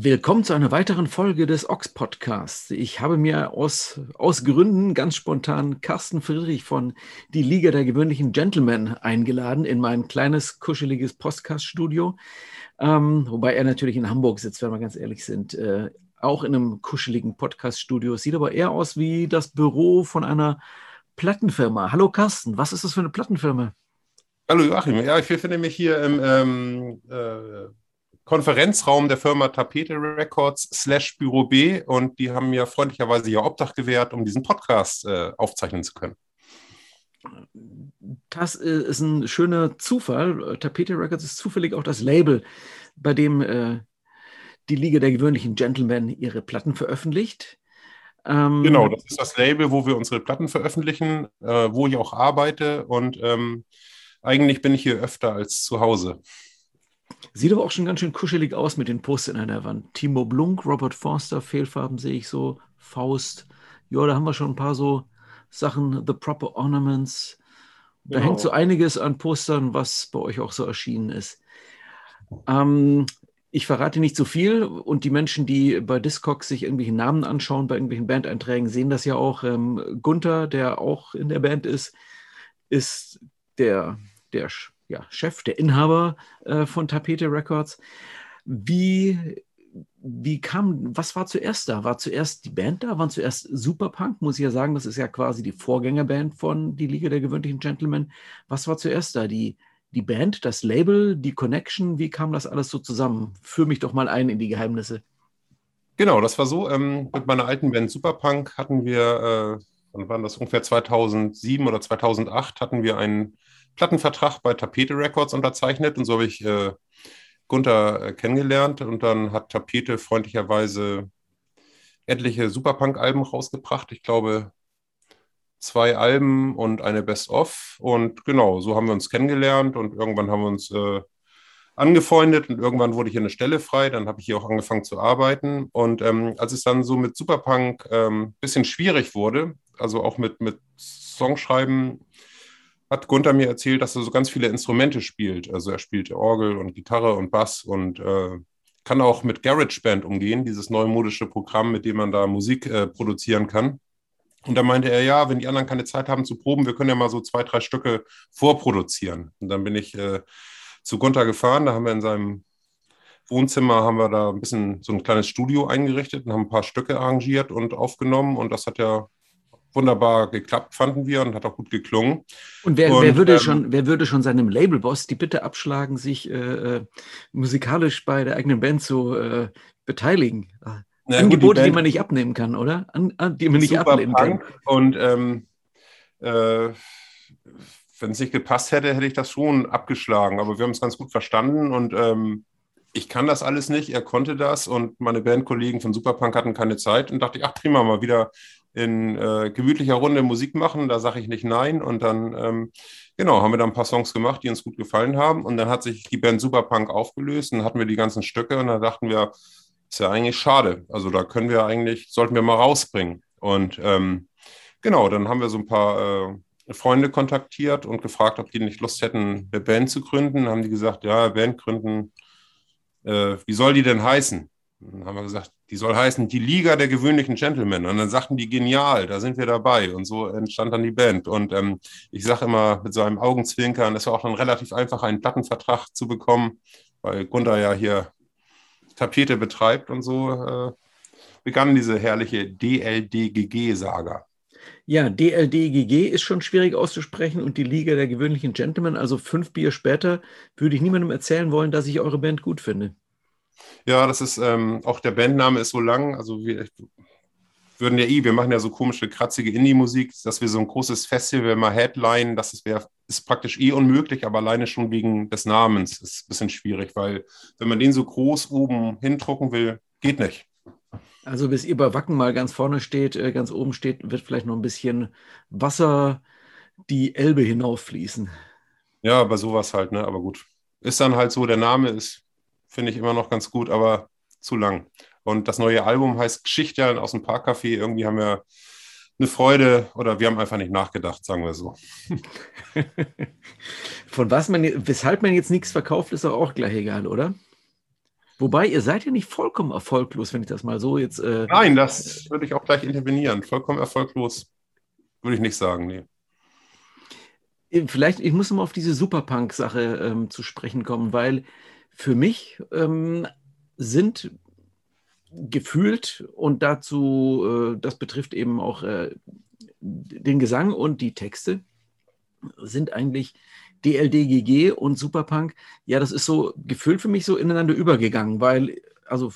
Willkommen zu einer weiteren Folge des Ox Podcasts. Ich habe mir aus, aus Gründen ganz spontan Carsten Friedrich von Die Liga der gewöhnlichen Gentlemen eingeladen in mein kleines, kuscheliges Podcast-Studio. Ähm, wobei er natürlich in Hamburg sitzt, wenn wir ganz ehrlich sind. Äh, auch in einem kuscheligen Podcast-Studio. Sieht aber eher aus wie das Büro von einer Plattenfirma. Hallo Carsten, was ist das für eine Plattenfirma? Hallo Joachim, ja, ich befinde mich hier im ähm, äh, Konferenzraum der Firma Tapete Records slash Büro B und die haben mir freundlicherweise ihr Obdach gewährt, um diesen Podcast äh, aufzeichnen zu können. Das äh, ist ein schöner Zufall. Tapete Records ist zufällig auch das Label, bei dem äh, die Liga der gewöhnlichen Gentlemen ihre Platten veröffentlicht. Ähm, genau, das ist das Label, wo wir unsere Platten veröffentlichen, äh, wo ich auch arbeite und ähm, eigentlich bin ich hier öfter als zu Hause. Sieht aber auch schon ganz schön kuschelig aus mit den Postern an der Wand. Timo Blunk, Robert Forster, Fehlfarben sehe ich so, Faust. Ja, da haben wir schon ein paar so Sachen, The Proper Ornaments. Da genau. hängt so einiges an Postern, was bei euch auch so erschienen ist. Ähm, ich verrate nicht so viel und die Menschen, die bei Discogs sich irgendwelche Namen anschauen, bei irgendwelchen Bandeinträgen, sehen das ja auch. Ähm, Gunther, der auch in der Band ist, ist der, der ja, Chef, der Inhaber äh, von Tapete Records. Wie, wie kam, was war zuerst da? War zuerst die Band da? Waren zuerst Superpunk? Muss ich ja sagen, das ist ja quasi die Vorgängerband von Die Liga der gewöhnlichen Gentlemen. Was war zuerst da? Die, die Band, das Label, die Connection? Wie kam das alles so zusammen? Führ mich doch mal ein in die Geheimnisse. Genau, das war so. Ähm, mit meiner alten Band Superpunk hatten wir, äh, wann war das ungefähr 2007 oder 2008, hatten wir einen Plattenvertrag bei Tapete Records unterzeichnet und so habe ich äh, Gunther äh, kennengelernt und dann hat Tapete freundlicherweise etliche Superpunk-Alben rausgebracht. Ich glaube, zwei Alben und eine Best-of. Und genau, so haben wir uns kennengelernt und irgendwann haben wir uns äh, angefreundet und irgendwann wurde hier eine Stelle frei. Dann habe ich hier auch angefangen zu arbeiten. Und ähm, als es dann so mit Superpunk ein ähm, bisschen schwierig wurde, also auch mit, mit Songschreiben, hat Gunther mir erzählt, dass er so ganz viele Instrumente spielt. Also er spielt Orgel und Gitarre und Bass und äh, kann auch mit GarageBand umgehen, dieses neumodische Programm, mit dem man da Musik äh, produzieren kann. Und da meinte er, ja, wenn die anderen keine Zeit haben zu proben, wir können ja mal so zwei, drei Stücke vorproduzieren. Und dann bin ich äh, zu Gunther gefahren, da haben wir in seinem Wohnzimmer haben wir da ein bisschen so ein kleines Studio eingerichtet und haben ein paar Stücke arrangiert und aufgenommen und das hat ja wunderbar geklappt, fanden wir, und hat auch gut geklungen. Und wer, und, wer würde, ähm, schon, wer würde schon seinem Labelboss die Bitte abschlagen, sich äh, äh musikalisch bei der eigenen Band zu äh, beteiligen? Na, Angebote, die, die, man nicht abnehmen kann, oder? An, an, die man nicht ablehnen Punk kann. Und ähm, äh, wenn es nicht gepasst hätte, hätte ich das schon abgeschlagen. Aber wir haben es ganz gut verstanden und ähm, ich kann das alles nicht, er konnte das und meine Bandkollegen von Superpunk hatten keine Zeit und dachte ich, ach prima, mal wieder in äh, gemütlicher Runde Musik machen, da sage ich nicht nein. Und dann, ähm, genau, haben wir da ein paar Songs gemacht, die uns gut gefallen haben. Und dann hat sich die Band Superpunk aufgelöst und hatten wir die ganzen Stücke und da dachten wir, ist ja eigentlich schade. Also da können wir eigentlich, sollten wir mal rausbringen. Und ähm, genau, dann haben wir so ein paar äh, Freunde kontaktiert und gefragt, ob die nicht Lust hätten, eine Band zu gründen. Dann haben die gesagt, ja, Band gründen, äh, wie soll die denn heißen? Dann haben wir gesagt, die soll heißen Die Liga der gewöhnlichen Gentlemen. Und dann sagten die, genial, da sind wir dabei. Und so entstand dann die Band. Und ähm, ich sage immer mit so einem Augenzwinkern, es war auch dann relativ einfach, einen Plattenvertrag zu bekommen, weil Gunther ja hier Tapete betreibt und so äh, begann diese herrliche DLDGG-Saga. Ja, DLDGG ist schon schwierig auszusprechen und die Liga der gewöhnlichen Gentlemen, also fünf Bier später, würde ich niemandem erzählen wollen, dass ich eure Band gut finde. Ja, das ist ähm, auch der Bandname ist so lang. Also wir würden ja eh, wir machen ja so komische, kratzige Indie-Musik, dass wir so ein großes Festival mal Headline, das ist, wär, ist praktisch eh unmöglich, aber alleine schon wegen des Namens ist ein bisschen schwierig, weil wenn man den so groß oben hindrucken will, geht nicht. Also bis ihr bei Wacken mal ganz vorne steht, äh, ganz oben steht, wird vielleicht noch ein bisschen Wasser die Elbe hinauffließen. Ja, bei sowas halt, ne? Aber gut. Ist dann halt so, der Name ist finde ich immer noch ganz gut, aber zu lang. Und das neue Album heißt Geschichte aus dem Parkcafé. Irgendwie haben wir eine Freude oder wir haben einfach nicht nachgedacht, sagen wir so. Von was man, weshalb man jetzt nichts verkauft, ist auch gleich egal, oder? Wobei, ihr seid ja nicht vollkommen erfolglos, wenn ich das mal so jetzt. Äh, Nein, das würde ich auch gleich intervenieren. Vollkommen erfolglos würde ich nicht sagen, nee. Äh, vielleicht, ich muss mal auf diese Superpunk-Sache ähm, zu sprechen kommen, weil für mich ähm, sind gefühlt und dazu, äh, das betrifft eben auch äh, den Gesang und die Texte, sind eigentlich DLDGG und Superpunk, ja, das ist so gefühlt für mich so ineinander übergegangen, weil, also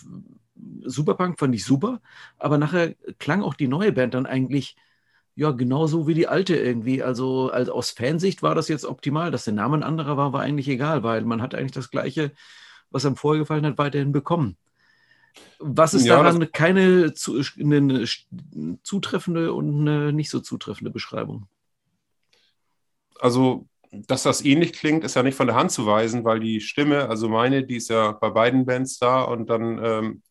Superpunk fand ich super, aber nachher klang auch die neue Band dann eigentlich ja, genauso wie die alte irgendwie. Also, also aus Fansicht war das jetzt optimal. Dass der Name ein anderer war, war eigentlich egal, weil man hat eigentlich das Gleiche, was einem vorher gefallen hat, weiterhin bekommen. Was ist ja, daran keine zu, eine zutreffende und eine nicht so zutreffende Beschreibung? Also, dass das ähnlich klingt, ist ja nicht von der Hand zu weisen, weil die Stimme, also meine, die ist ja bei beiden Bands da und dann ähm,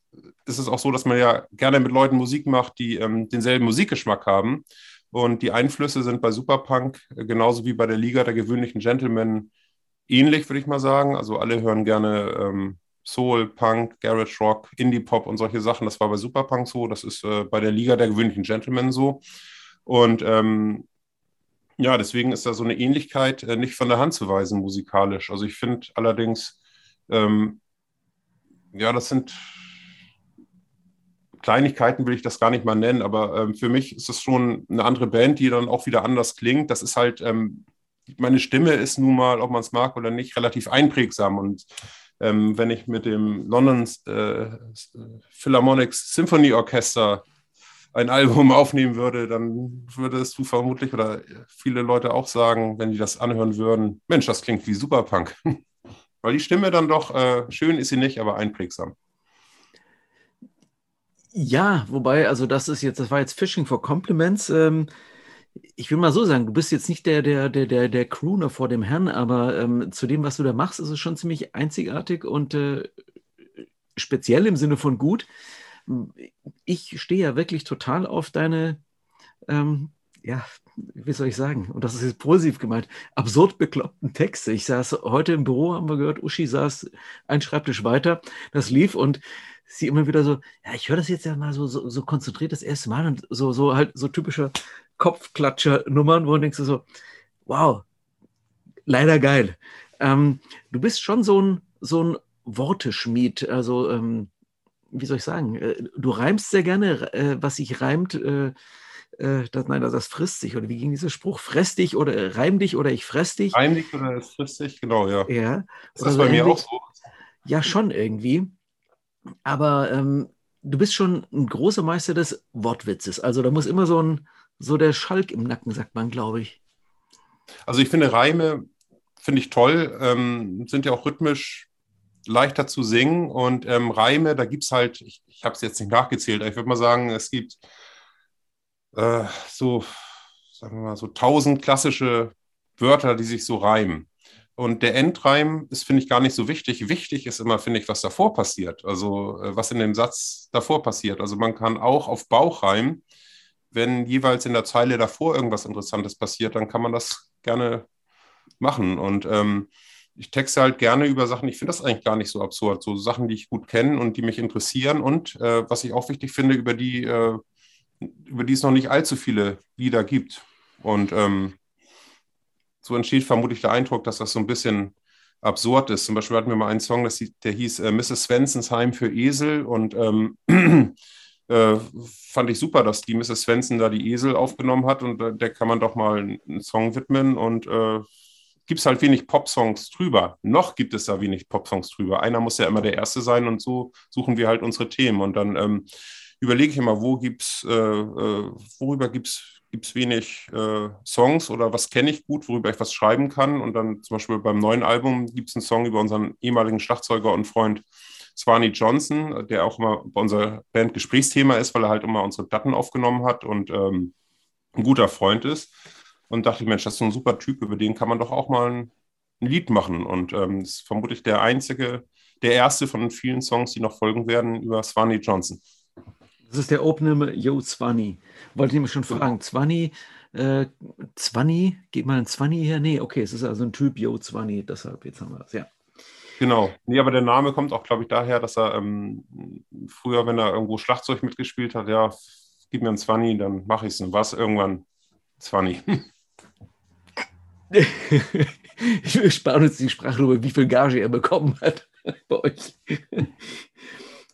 ist es auch so, dass man ja gerne mit Leuten Musik macht, die ähm, denselben Musikgeschmack haben. Und die Einflüsse sind bei Superpunk äh, genauso wie bei der Liga der gewöhnlichen Gentlemen ähnlich, würde ich mal sagen. Also alle hören gerne ähm, Soul, Punk, Garage Rock, Indie Pop und solche Sachen. Das war bei Superpunk so, das ist äh, bei der Liga der gewöhnlichen Gentlemen so. Und ähm, ja, deswegen ist da so eine Ähnlichkeit äh, nicht von der Hand zu weisen musikalisch. Also ich finde allerdings, ähm, ja, das sind Kleinigkeiten will ich das gar nicht mal nennen, aber ähm, für mich ist es schon eine andere Band, die dann auch wieder anders klingt. Das ist halt, ähm, meine Stimme ist nun mal, ob man es mag oder nicht, relativ einprägsam. Und ähm, wenn ich mit dem London äh, Philharmonics Symphony Orchester ein Album aufnehmen würde, dann würdest du vermutlich oder viele Leute auch sagen, wenn die das anhören würden, Mensch, das klingt wie Superpunk. Weil die Stimme dann doch, äh, schön ist sie nicht, aber einprägsam. Ja, wobei, also das ist jetzt, das war jetzt Fishing for Compliments. Ähm, ich will mal so sagen, du bist jetzt nicht der, der, der, der, der Crooner vor dem Herrn, aber ähm, zu dem, was du da machst, ist es schon ziemlich einzigartig und äh, speziell im Sinne von gut. Ich stehe ja wirklich total auf deine, ähm, ja, wie soll ich sagen, und das ist jetzt positiv gemeint, absurd bekloppten Texte. Ich saß heute im Büro, haben wir gehört, Uschi saß ein Schreibtisch weiter, das lief und sie immer wieder so, ja, ich höre das jetzt ja mal so, so, so, konzentriert das erste Mal und so, so halt so typische Kopfklatscher-Nummern, wo du denkst so, wow, leider geil. Ähm, du bist schon so ein, so ein Worteschmied, also ähm, wie soll ich sagen, äh, du reimst sehr gerne, äh, was sich reimt, äh, äh, das, nein, das, das frisst sich, oder wie ging dieser Spruch? Fress dich oder äh, reim dich oder ich fress dich. Reim dich oder es frisst dich, genau, ja. Ja. Ist das bei mir auch so? Ja, schon irgendwie. Aber ähm, du bist schon ein großer Meister des Wortwitzes. Also da muss immer so ein, so der Schalk im Nacken, sagt man, glaube ich. Also ich finde Reime, finde ich toll, ähm, sind ja auch rhythmisch leichter zu singen und ähm, Reime, da gibt es halt, ich, ich habe es jetzt nicht nachgezählt, aber ich würde mal sagen, es gibt äh, so, sagen wir mal, so tausend klassische Wörter, die sich so reimen. Und der Endreim ist, finde ich, gar nicht so wichtig. Wichtig ist immer, finde ich, was davor passiert. Also, äh, was in dem Satz davor passiert. Also, man kann auch auf Bauch reimen. Wenn jeweils in der Zeile davor irgendwas Interessantes passiert, dann kann man das gerne machen. Und ähm, ich texte halt gerne über Sachen, ich finde das eigentlich gar nicht so absurd. So Sachen, die ich gut kenne und die mich interessieren. Und äh, was ich auch wichtig finde, über die, äh, über die es noch nicht allzu viele Lieder gibt. Und ähm, so entsteht vermutlich der Eindruck, dass das so ein bisschen absurd ist. Zum Beispiel hatten wir mal einen Song, der hieß äh, Mrs. Svensons Heim für Esel und ähm, äh, fand ich super, dass die Mrs. Svensson da die Esel aufgenommen hat und äh, der kann man doch mal einen Song widmen und äh, gibt es halt wenig Popsongs drüber. Noch gibt es da wenig Popsongs drüber. Einer muss ja immer der Erste sein und so suchen wir halt unsere Themen und dann ähm, überlege ich immer, wo gibt's, äh, äh, worüber gibt es gibt es wenig äh, Songs oder was kenne ich gut, worüber ich was schreiben kann. Und dann zum Beispiel beim neuen Album gibt es einen Song über unseren ehemaligen Schlagzeuger und Freund Swanee Johnson, der auch immer bei unserer Band Gesprächsthema ist, weil er halt immer unsere Platten aufgenommen hat und ähm, ein guter Freund ist. Und dachte ich, Mensch, das ist so ein super Typ, über den kann man doch auch mal ein, ein Lied machen. Und ähm, das ist vermutlich der einzige, der erste von vielen Songs, die noch folgen werden, über Swanee Johnson. Das ist der Opener Yo Zwanni. Wollte ich nämlich schon fragen. Zwanni, äh, Zwanni, geht mal ein Zwanni her? Nee, okay, es ist also ein Typ Yo Zwanni, deshalb, jetzt haben wir das, ja. Genau. Nee, aber der Name kommt auch, glaube ich, daher, dass er ähm, früher, wenn er irgendwo Schlagzeug mitgespielt hat, ja, gib mir ein 20, dann mache ich es. Und was irgendwann 20. Wir sparen uns die Sprache darüber, wie viel Gage er bekommen hat bei euch.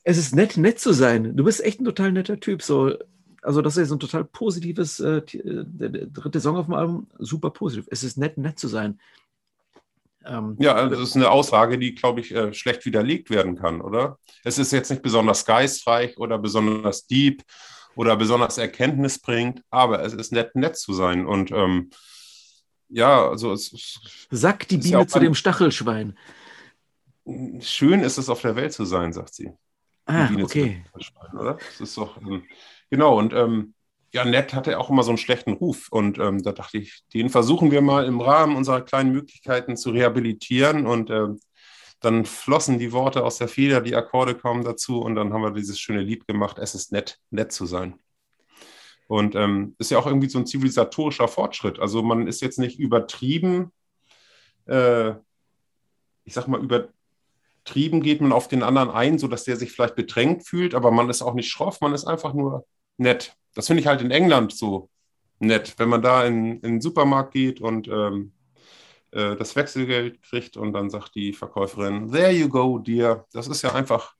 Es ist nett, nett zu sein. Du bist echt ein total netter Typ. So, also, das ist ein total positives, äh, äh, dritte Song auf dem Album, super positiv. Es ist nett, nett zu sein. Ähm, ja, also das ist eine Aussage, die, glaube ich, äh, schlecht widerlegt werden kann, oder? Es ist jetzt nicht besonders geistreich oder besonders deep oder besonders Erkenntnis bringt, aber es ist nett, nett zu sein. Und ähm, ja, also es ist. Sagt die Biene ja zu dem Stachelschwein. Schön ist es, auf der Welt zu sein, sagt sie. Ah, okay. Oder? Das ist doch, ähm, genau, und ähm, ja, Nett hatte auch immer so einen schlechten Ruf. Und ähm, da dachte ich, den versuchen wir mal im Rahmen unserer kleinen Möglichkeiten zu rehabilitieren. Und ähm, dann flossen die Worte aus der Feder, die Akkorde kommen dazu. Und dann haben wir dieses schöne Lied gemacht, es ist nett, nett zu sein. Und ähm, ist ja auch irgendwie so ein zivilisatorischer Fortschritt. Also man ist jetzt nicht übertrieben, äh, ich sag mal, übertrieben geht man auf den anderen ein, sodass der sich vielleicht bedrängt fühlt, aber man ist auch nicht schroff, man ist einfach nur nett. Das finde ich halt in England so nett, wenn man da in, in den Supermarkt geht und ähm, äh, das Wechselgeld kriegt und dann sagt die Verkäuferin, there you go, dear. Das ist ja einfach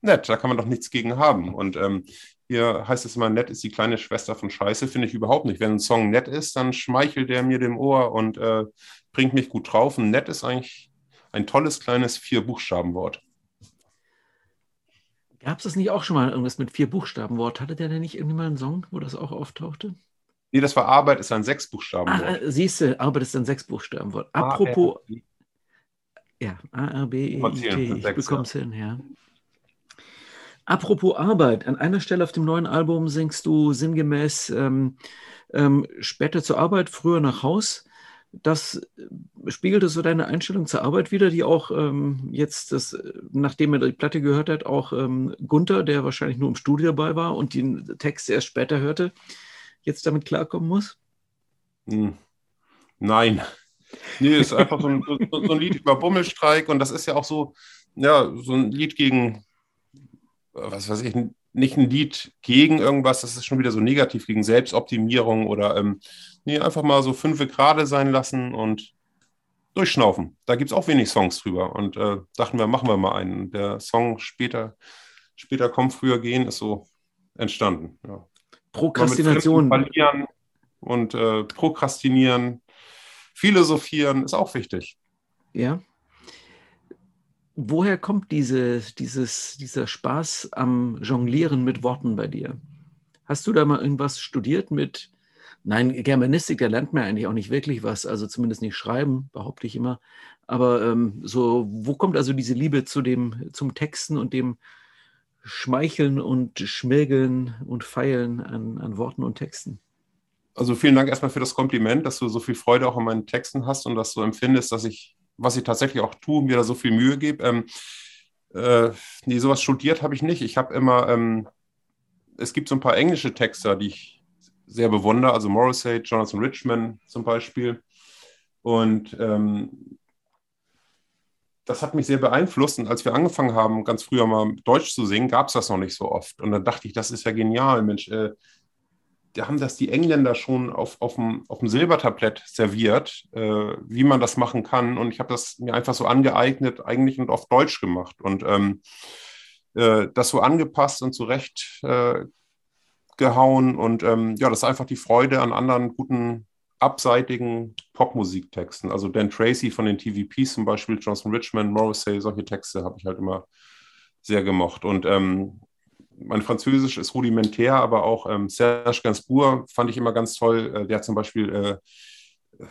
nett, da kann man doch nichts gegen haben. Und ähm, hier heißt es immer, nett ist die kleine Schwester von Scheiße, finde ich überhaupt nicht. Wenn ein Song nett ist, dann schmeichelt der mir dem Ohr und äh, bringt mich gut drauf. Und nett ist eigentlich ein tolles kleines Vier-Buchstaben-Wort. Gab es das nicht auch schon mal irgendwas mit vier Buchstaben-Wort? Hatte der denn nicht irgendwie mal einen Song, wo das auch auftauchte? Nee, das war Arbeit, ist ein Sechsbuchstabenwort. Ah, äh, siehst du, Arbeit ist ein Sechsbuchstabenwort. Apropos. Ja, A, R, B, E, I, T. Ich bekomme es hin, ja. Apropos Arbeit, an einer Stelle auf dem neuen Album singst du sinngemäß ähm, ähm, später zur Arbeit, früher nach Haus das äh, spiegelte so deine Einstellung zur Arbeit wieder, die auch ähm, jetzt, das, nachdem er die Platte gehört hat, auch ähm, Gunther, der wahrscheinlich nur im Studio dabei war und den Text erst später hörte, jetzt damit klarkommen muss? Hm. Nein. Nee, ist einfach so ein, so, so ein, Lied über Bummelstreik und das ist ja auch so, ja, so ein Lied gegen, was weiß ich, nicht ein Lied gegen irgendwas, das ist schon wieder so negativ gegen Selbstoptimierung oder ähm, nee, einfach mal so fünf gerade sein lassen und durchschnaufen. Da gibt es auch wenig Songs drüber und äh, dachten wir, machen wir mal einen. Der Song später, später kommen, früher gehen ist so entstanden. Ja. Prokrastination. Verlieren und äh, prokrastinieren, philosophieren ist auch wichtig. Ja woher kommt diese, dieses, dieser Spaß am Jonglieren mit Worten bei dir? Hast du da mal irgendwas studiert mit, nein, Germanistik, da lernt man eigentlich auch nicht wirklich was, also zumindest nicht schreiben, behaupte ich immer. Aber ähm, so, wo kommt also diese Liebe zu dem, zum Texten und dem Schmeicheln und Schmirgeln und Feilen an, an Worten und Texten? Also vielen Dank erstmal für das Kompliment, dass du so viel Freude auch an meinen Texten hast und dass du empfindest, dass ich was ich tatsächlich auch tue, mir da so viel Mühe gebe. Ähm, äh, nee, sowas studiert habe ich nicht. Ich habe immer, ähm, es gibt so ein paar englische Texter, die ich sehr bewundere, also Morrissey, Jonathan Richman zum Beispiel. Und ähm, das hat mich sehr beeinflusst. Und als wir angefangen haben, ganz früher mal Deutsch zu singen, gab es das noch nicht so oft. Und dann dachte ich, das ist ja genial, Mensch. Äh, da haben das die Engländer schon auf, auf, dem, auf dem Silbertablett serviert, äh, wie man das machen kann. Und ich habe das mir einfach so angeeignet, eigentlich und auf Deutsch gemacht. Und ähm, äh, das so angepasst und zurecht äh, gehauen. Und ähm, ja, das ist einfach die Freude an anderen guten, abseitigen Popmusiktexten. Also Dan Tracy von den TVPs zum Beispiel, Johnson Richmond, Morrissey, solche Texte habe ich halt immer sehr gemocht. Und ähm, mein Französisch ist rudimentär, aber auch ähm, Serge Gainsbourg fand ich immer ganz toll. Äh, der hat zum Beispiel, äh,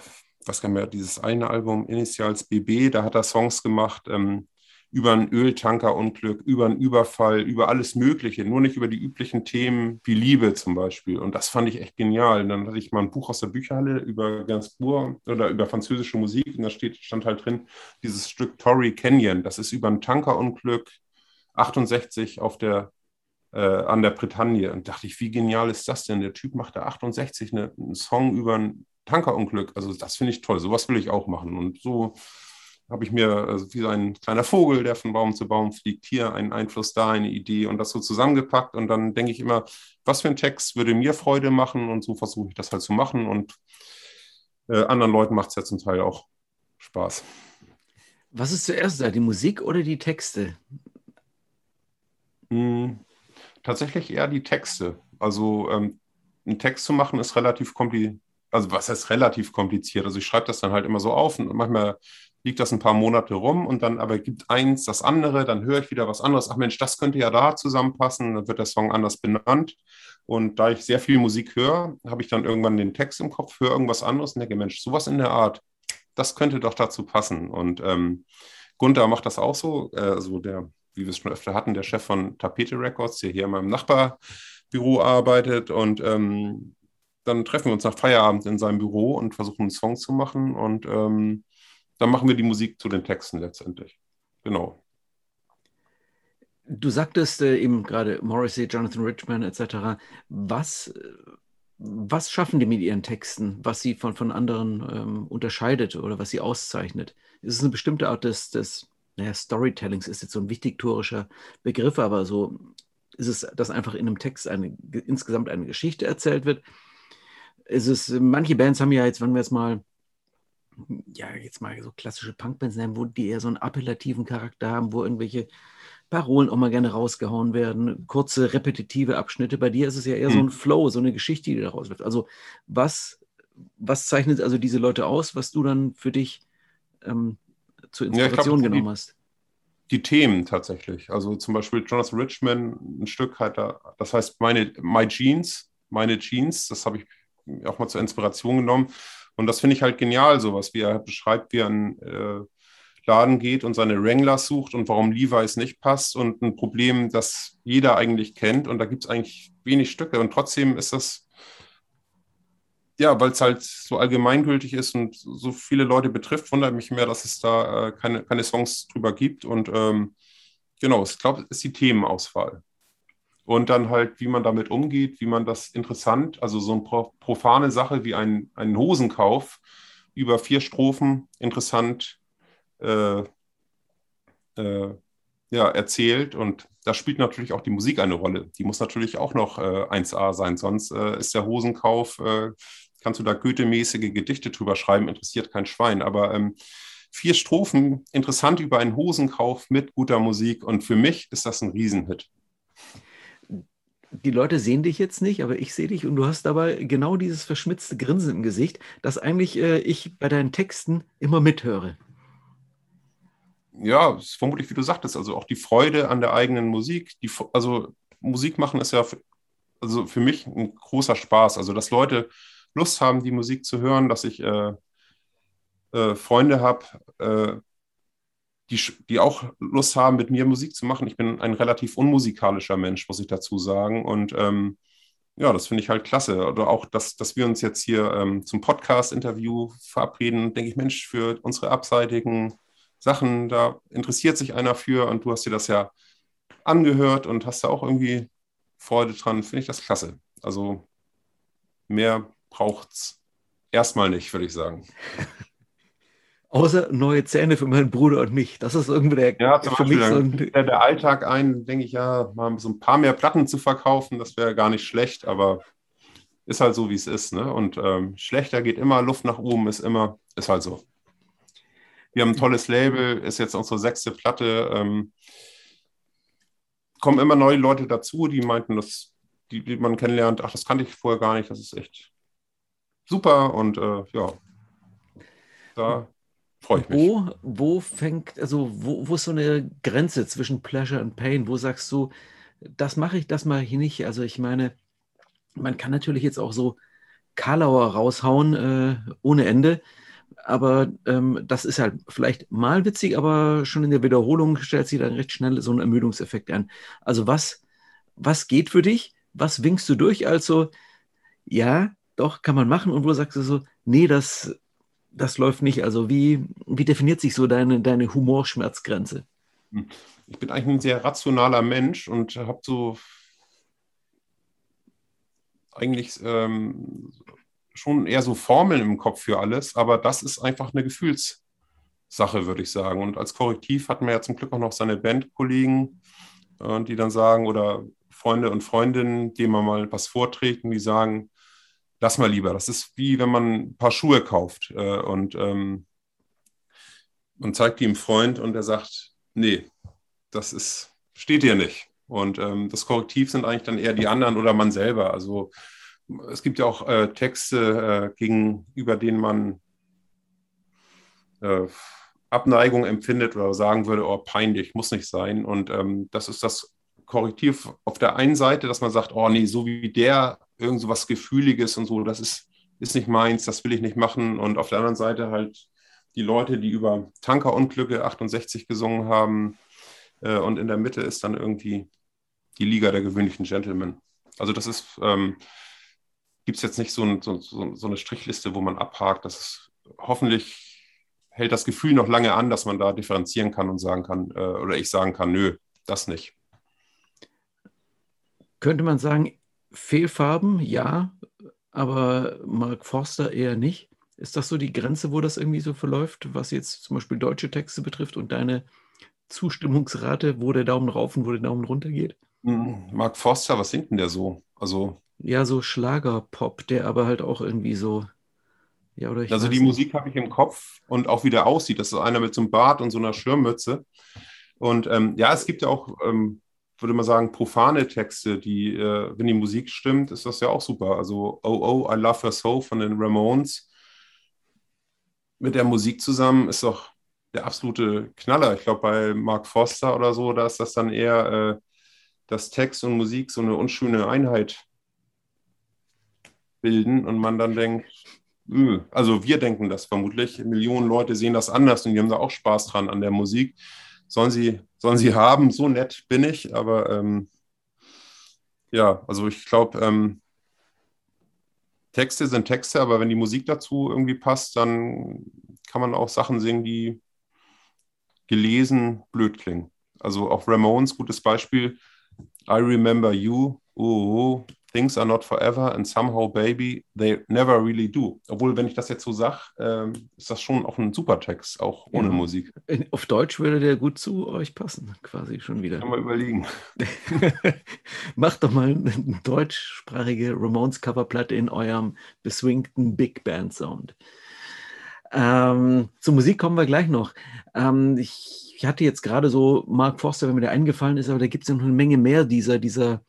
was kann man, dieses eine Album, Initials BB, da hat er Songs gemacht ähm, über ein Öltankerunglück, über einen Überfall, über alles Mögliche, nur nicht über die üblichen Themen wie Liebe zum Beispiel. Und das fand ich echt genial. Und dann hatte ich mal ein Buch aus der Bücherhalle über Gainsbourg oder über französische Musik und da steht, stand halt drin, dieses Stück Tory Canyon, das ist über ein Tankerunglück 68 auf der äh, an der Bretagne. Und dachte ich, wie genial ist das denn? Der Typ macht da 68 eine, einen Song über ein Tankerunglück. Also das finde ich toll. Sowas will ich auch machen. Und so habe ich mir also wie so ein kleiner Vogel, der von Baum zu Baum fliegt, hier einen Einfluss da, eine Idee und das so zusammengepackt. Und dann denke ich immer, was für ein Text würde mir Freude machen und so versuche ich das halt zu machen. Und äh, anderen Leuten macht es ja zum Teil auch Spaß. Was ist zuerst da, die Musik oder die Texte? Hm, tatsächlich eher die Texte. Also ähm, einen Text zu machen ist relativ kompliziert. Also was heißt relativ kompliziert? Also ich schreibe das dann halt immer so auf und manchmal liegt das ein paar Monate rum und dann aber gibt eins das andere, dann höre ich wieder was anderes. Ach Mensch, das könnte ja da zusammenpassen, dann wird der Song anders benannt. Und da ich sehr viel Musik höre, habe ich dann irgendwann den Text im Kopf, höre irgendwas anderes und denke, Mensch, sowas in der Art, das könnte doch dazu passen. Und ähm, Gunther macht das auch so, äh, also der, wie wir es schon öfter hatten, der Chef von Tapete Records, der hier in meinem Nachbarbüro arbeitet. Und ähm, dann treffen wir uns nach Feierabend in seinem Büro und versuchen einen Song zu machen. Und ähm, dann machen wir die Musik zu den Texten letztendlich. Genau. Du sagtest äh, eben gerade Morrissey, Jonathan Richman etc. Was was schaffen die mit ihren Texten, was sie von, von anderen ähm, unterscheidet oder was sie auszeichnet? Ist es eine bestimmte Art des, des naja, Storytellings, ist jetzt so ein wichtigtorischer Begriff, aber so ist es, dass einfach in einem Text eine, insgesamt eine Geschichte erzählt wird. Ist es, manche Bands haben ja jetzt, wenn wir jetzt mal, ja, jetzt mal so klassische Punkbands nennen, wo die eher so einen appellativen Charakter haben, wo irgendwelche Parolen auch mal gerne rausgehauen werden, kurze, repetitive Abschnitte. Bei dir ist es ja eher mhm. so ein Flow, so eine Geschichte, die da rausläuft. Also was, was zeichnet also diese Leute aus, was du dann für dich ähm, zur Inspiration ja, glaub, genommen hast? Die Themen tatsächlich. Also zum Beispiel Jonathan Richman, ein Stück halt da, das heißt meine, My Jeans, meine Jeans, das habe ich auch mal zur Inspiration genommen. Und das finde ich halt genial, sowas, wie er beschreibt, wie ein äh, Laden geht und seine Wranglers sucht und warum Levi's nicht passt und ein Problem, das jeder eigentlich kennt und da gibt es eigentlich wenig Stücke und trotzdem ist das, ja, weil es halt so allgemeingültig ist und so viele Leute betrifft, wundert mich mehr, dass es da äh, keine, keine Songs drüber gibt und ähm, genau, ich glaube, es ist die Themenauswahl. Und dann halt, wie man damit umgeht, wie man das interessant, also so eine profane Sache wie ein, ein Hosenkauf über vier Strophen interessant äh, äh, ja, erzählt. Und da spielt natürlich auch die Musik eine Rolle. Die muss natürlich auch noch äh, 1A sein, sonst äh, ist der Hosenkauf, äh, kannst du da Goethe-mäßige Gedichte drüber schreiben, interessiert kein Schwein. Aber ähm, vier Strophen, interessant über einen Hosenkauf mit guter Musik. Und für mich ist das ein Riesenhit die Leute sehen dich jetzt nicht, aber ich sehe dich und du hast dabei genau dieses verschmitzte Grinsen im Gesicht, das eigentlich äh, ich bei deinen Texten immer mithöre ja, ist vermutlich, wie du sagtest, also auch die Freude an der eigenen Musik. Die, also Musik machen ist ja für, also für mich ein großer Spaß. Also, dass Leute Lust haben, die Musik zu hören, dass ich äh, äh, Freunde habe, äh, die, die auch Lust haben, mit mir Musik zu machen. Ich bin ein relativ unmusikalischer Mensch, muss ich dazu sagen. Und ähm, ja, das finde ich halt klasse. Oder auch, dass, dass wir uns jetzt hier ähm, zum Podcast-Interview verabreden, denke ich, Mensch, für unsere abseitigen Sachen, da interessiert sich einer für und du hast dir das ja angehört und hast da auch irgendwie Freude dran, finde ich das klasse. Also mehr braucht es erstmal nicht, würde ich sagen. Außer neue Zähne für meinen Bruder und mich. Das ist irgendwie der, ja, zum für Beispiel, mich so ein der, der Alltag ein, denke ich ja, mal so ein paar mehr Platten zu verkaufen, das wäre gar nicht schlecht, aber ist halt so, wie es ist. Ne? Und ähm, schlechter geht immer, Luft nach oben ist immer, ist halt so. Wir haben ein tolles Label, ist jetzt unsere sechste Platte. Ähm, kommen immer neue Leute dazu, die meinten, dass die, die man kennenlernt, ach, das kannte ich vorher gar nicht, das ist echt super und äh, ja, da freue ich mich. Wo, wo fängt, also wo, wo ist so eine Grenze zwischen Pleasure und Pain? Wo sagst du, das mache ich, das mache ich nicht? Also ich meine, man kann natürlich jetzt auch so Karlauer raushauen äh, ohne Ende aber ähm, das ist halt vielleicht mal witzig, aber schon in der Wiederholung stellt sich dann recht schnell so ein Ermüdungseffekt ein. Also was, was geht für dich? Was winkst du durch? Also ja, doch, kann man machen. Und wo sagst du so, nee, das, das läuft nicht. Also wie, wie definiert sich so deine, deine Humorschmerzgrenze? Ich bin eigentlich ein sehr rationaler Mensch und habe so eigentlich ähm, schon eher so Formeln im Kopf für alles, aber das ist einfach eine Gefühlssache. Sache, würde ich sagen. Und als Korrektiv hatten wir ja zum Glück auch noch seine Bandkollegen, äh, die dann sagen, oder Freunde und Freundinnen, denen man mal was vorträgt und die sagen, lass mal lieber. Das ist wie wenn man ein paar Schuhe kauft äh, und ähm, man zeigt die einem Freund und er sagt, nee, das ist, steht dir nicht. Und ähm, das Korrektiv sind eigentlich dann eher die anderen oder man selber. Also es gibt ja auch äh, Texte, äh, gegenüber denen man äh, Abneigung empfindet oder sagen würde, oh, peinlich, muss nicht sein. Und ähm, das ist das Korrektiv auf der einen Seite, dass man sagt, oh nee, so wie der, irgend so was Gefühliges und so, das ist, ist nicht meins, das will ich nicht machen. Und auf der anderen Seite halt die Leute, die über Tankerunglücke 68 gesungen haben. Äh, und in der Mitte ist dann irgendwie die Liga der gewöhnlichen Gentlemen. Also das ist, ähm, gibt es jetzt nicht so, ein, so, so, eine Strichliste, wo man abhakt. Das ist hoffentlich hält das Gefühl noch lange an, dass man da differenzieren kann und sagen kann, äh, oder ich sagen kann, nö, das nicht. Könnte man sagen, Fehlfarben, ja, aber Mark Forster eher nicht. Ist das so die Grenze, wo das irgendwie so verläuft, was jetzt zum Beispiel deutsche Texte betrifft und deine Zustimmungsrate, wo der Daumen rauf und wo der Daumen runter geht? Hm, Mark Forster, was singt denn der so? Also ja, so Schlagerpop, der aber halt auch irgendwie so ja, oder ich also die nicht. Musik habe ich im Kopf und auch wie der aussieht. Das ist einer mit so einem Bart und so einer Schirmmütze. Und ähm, ja, es gibt ja auch, ähm, würde man sagen, profane Texte, die, äh, wenn die Musik stimmt, ist das ja auch super. Also Oh, oh, I Love Her So von den Ramones mit der Musik zusammen ist doch der absolute Knaller. Ich glaube, bei Mark Foster oder so, da ist das dann eher, äh, dass Text und Musik so eine unschöne Einheit bilden und man dann denkt, also wir denken das vermutlich. Millionen Leute sehen das anders und die haben da auch Spaß dran an der Musik. Sollen sie, sollen sie haben, so nett bin ich, aber ähm, ja, also ich glaube, ähm, Texte sind Texte, aber wenn die Musik dazu irgendwie passt, dann kann man auch Sachen singen, die gelesen blöd klingen. Also auch Ramones, gutes Beispiel. I remember you. Oh, oh, Things are not forever and somehow, baby, they never really do. Obwohl, wenn ich das jetzt so sage, ähm, ist das schon auch ein super Text, auch ohne ja. Musik. Auf Deutsch würde der gut zu euch passen, quasi schon wieder. Kann man überlegen. Macht doch mal eine deutschsprachige Ramones-Coverplatte in eurem beswingten Big Band Sound. Ähm, zur Musik kommen wir gleich noch. Ähm, ich, ich, hatte jetzt gerade so Mark Forster, wenn mir der eingefallen ist, aber da gibt es ja noch eine Menge mehr dieser, dieser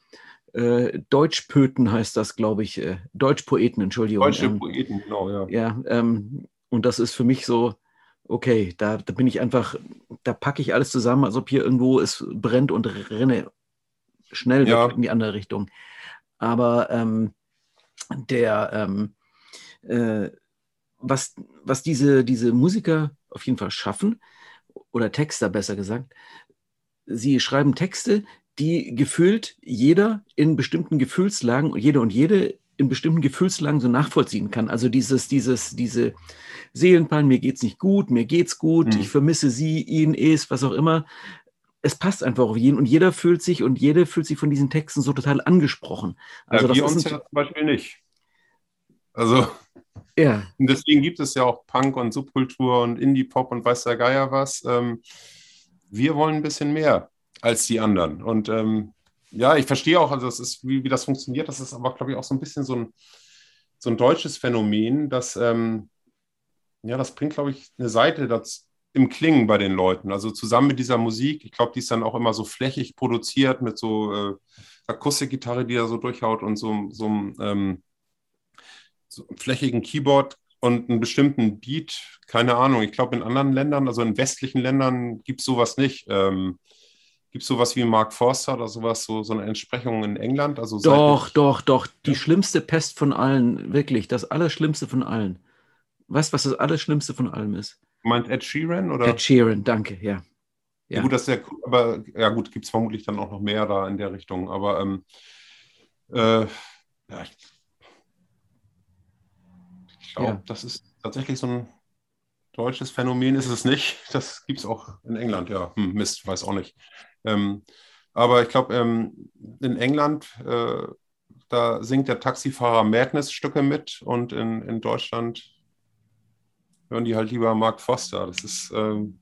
äh, Deutschpöten heißt das, glaube ich. Äh, Deutschpoeten, Entschuldigung. Deutsche ähm, Poeten, genau, ja. Ja, ähm, und das ist für mich so, okay, da, da bin ich einfach, da packe ich alles zusammen, als ob hier irgendwo es brennt und renne schnell ja. in die andere Richtung. Aber ähm, der, ähm, äh, was, was diese, diese Musiker auf jeden Fall schaffen, oder Texter besser gesagt, sie schreiben Texte, die gefühlt jeder in bestimmten Gefühlslagen, jede und jede in bestimmten Gefühlslagen so nachvollziehen kann. Also dieses, dieses, diese Seelenplan, mir geht's nicht gut, mir geht's gut, mhm. ich vermisse sie, ihn, es, was auch immer. Es passt einfach auf jeden und jeder fühlt sich und jede fühlt sich von diesen Texten so total angesprochen. Also ja, wir uns ja zum Beispiel nicht. Also ja. Und deswegen gibt es ja auch Punk und Subkultur und Indie-Pop und weiß der Geier was. Ähm, wir wollen ein bisschen mehr als die anderen. Und ähm, ja, ich verstehe auch, also das ist, wie, wie das funktioniert. Das ist aber, glaube ich, auch so ein bisschen so ein, so ein deutsches Phänomen, dass, ähm, ja, das bringt, glaube ich, eine Seite das, im Klingen bei den Leuten. Also zusammen mit dieser Musik, ich glaube, die ist dann auch immer so flächig produziert mit so äh, Akustikgitarre, die da so durchhaut und so, so, ähm, so einem flächigen Keyboard und einen bestimmten Beat. Keine Ahnung, ich glaube, in anderen Ländern, also in westlichen Ländern, gibt es sowas nicht. Ähm, Gibt es sowas wie Mark Forster oder sowas, so, so eine Entsprechung in England? Also doch, doch, doch. Die ja. schlimmste Pest von allen, wirklich, das Allerschlimmste von allen. Weißt du, was das Allerschlimmste von allem ist? Meint Ed Sheeran? Oder? Ed Sheeran, danke, ja. Ja, ja gut, das ist ja, aber ja gut, gibt es vermutlich dann auch noch mehr da in der Richtung. Aber ähm, äh, ja, ich, ich glaube, ja. das ist tatsächlich so ein deutsches Phänomen, ist es nicht. Das gibt es auch in England, ja. Hm, Mist, weiß auch nicht. Ähm, aber ich glaube, ähm, in England, äh, da singt der Taxifahrer Madness-Stücke mit und in, in Deutschland hören die halt lieber Mark Foster. Das ist ähm,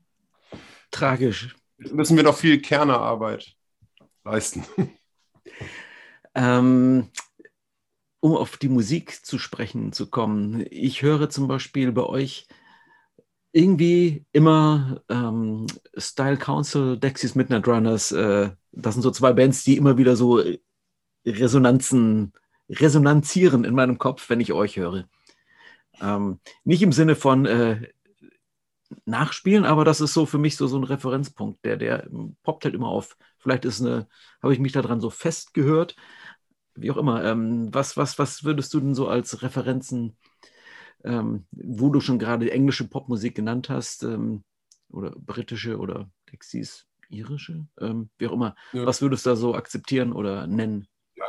tragisch. Müssen wir noch viel Kernerarbeit leisten. Ähm, um auf die Musik zu sprechen zu kommen. Ich höre zum Beispiel bei euch irgendwie immer ähm, Style Council, Dexys Midnight Runners. Äh, das sind so zwei Bands, die immer wieder so Resonanzen, resonanzieren in meinem Kopf, wenn ich euch höre. Ähm, nicht im Sinne von äh, nachspielen, aber das ist so für mich so, so ein Referenzpunkt, der, der poppt halt immer auf. Vielleicht ist eine, habe ich mich daran so festgehört, wie auch immer. Ähm, was, was, was würdest du denn so als Referenzen, ähm, wo du schon gerade englische Popmusik genannt hast, ähm, oder britische oder Dexys, irische, ähm, wie auch immer, ja. was würdest du da so akzeptieren oder nennen?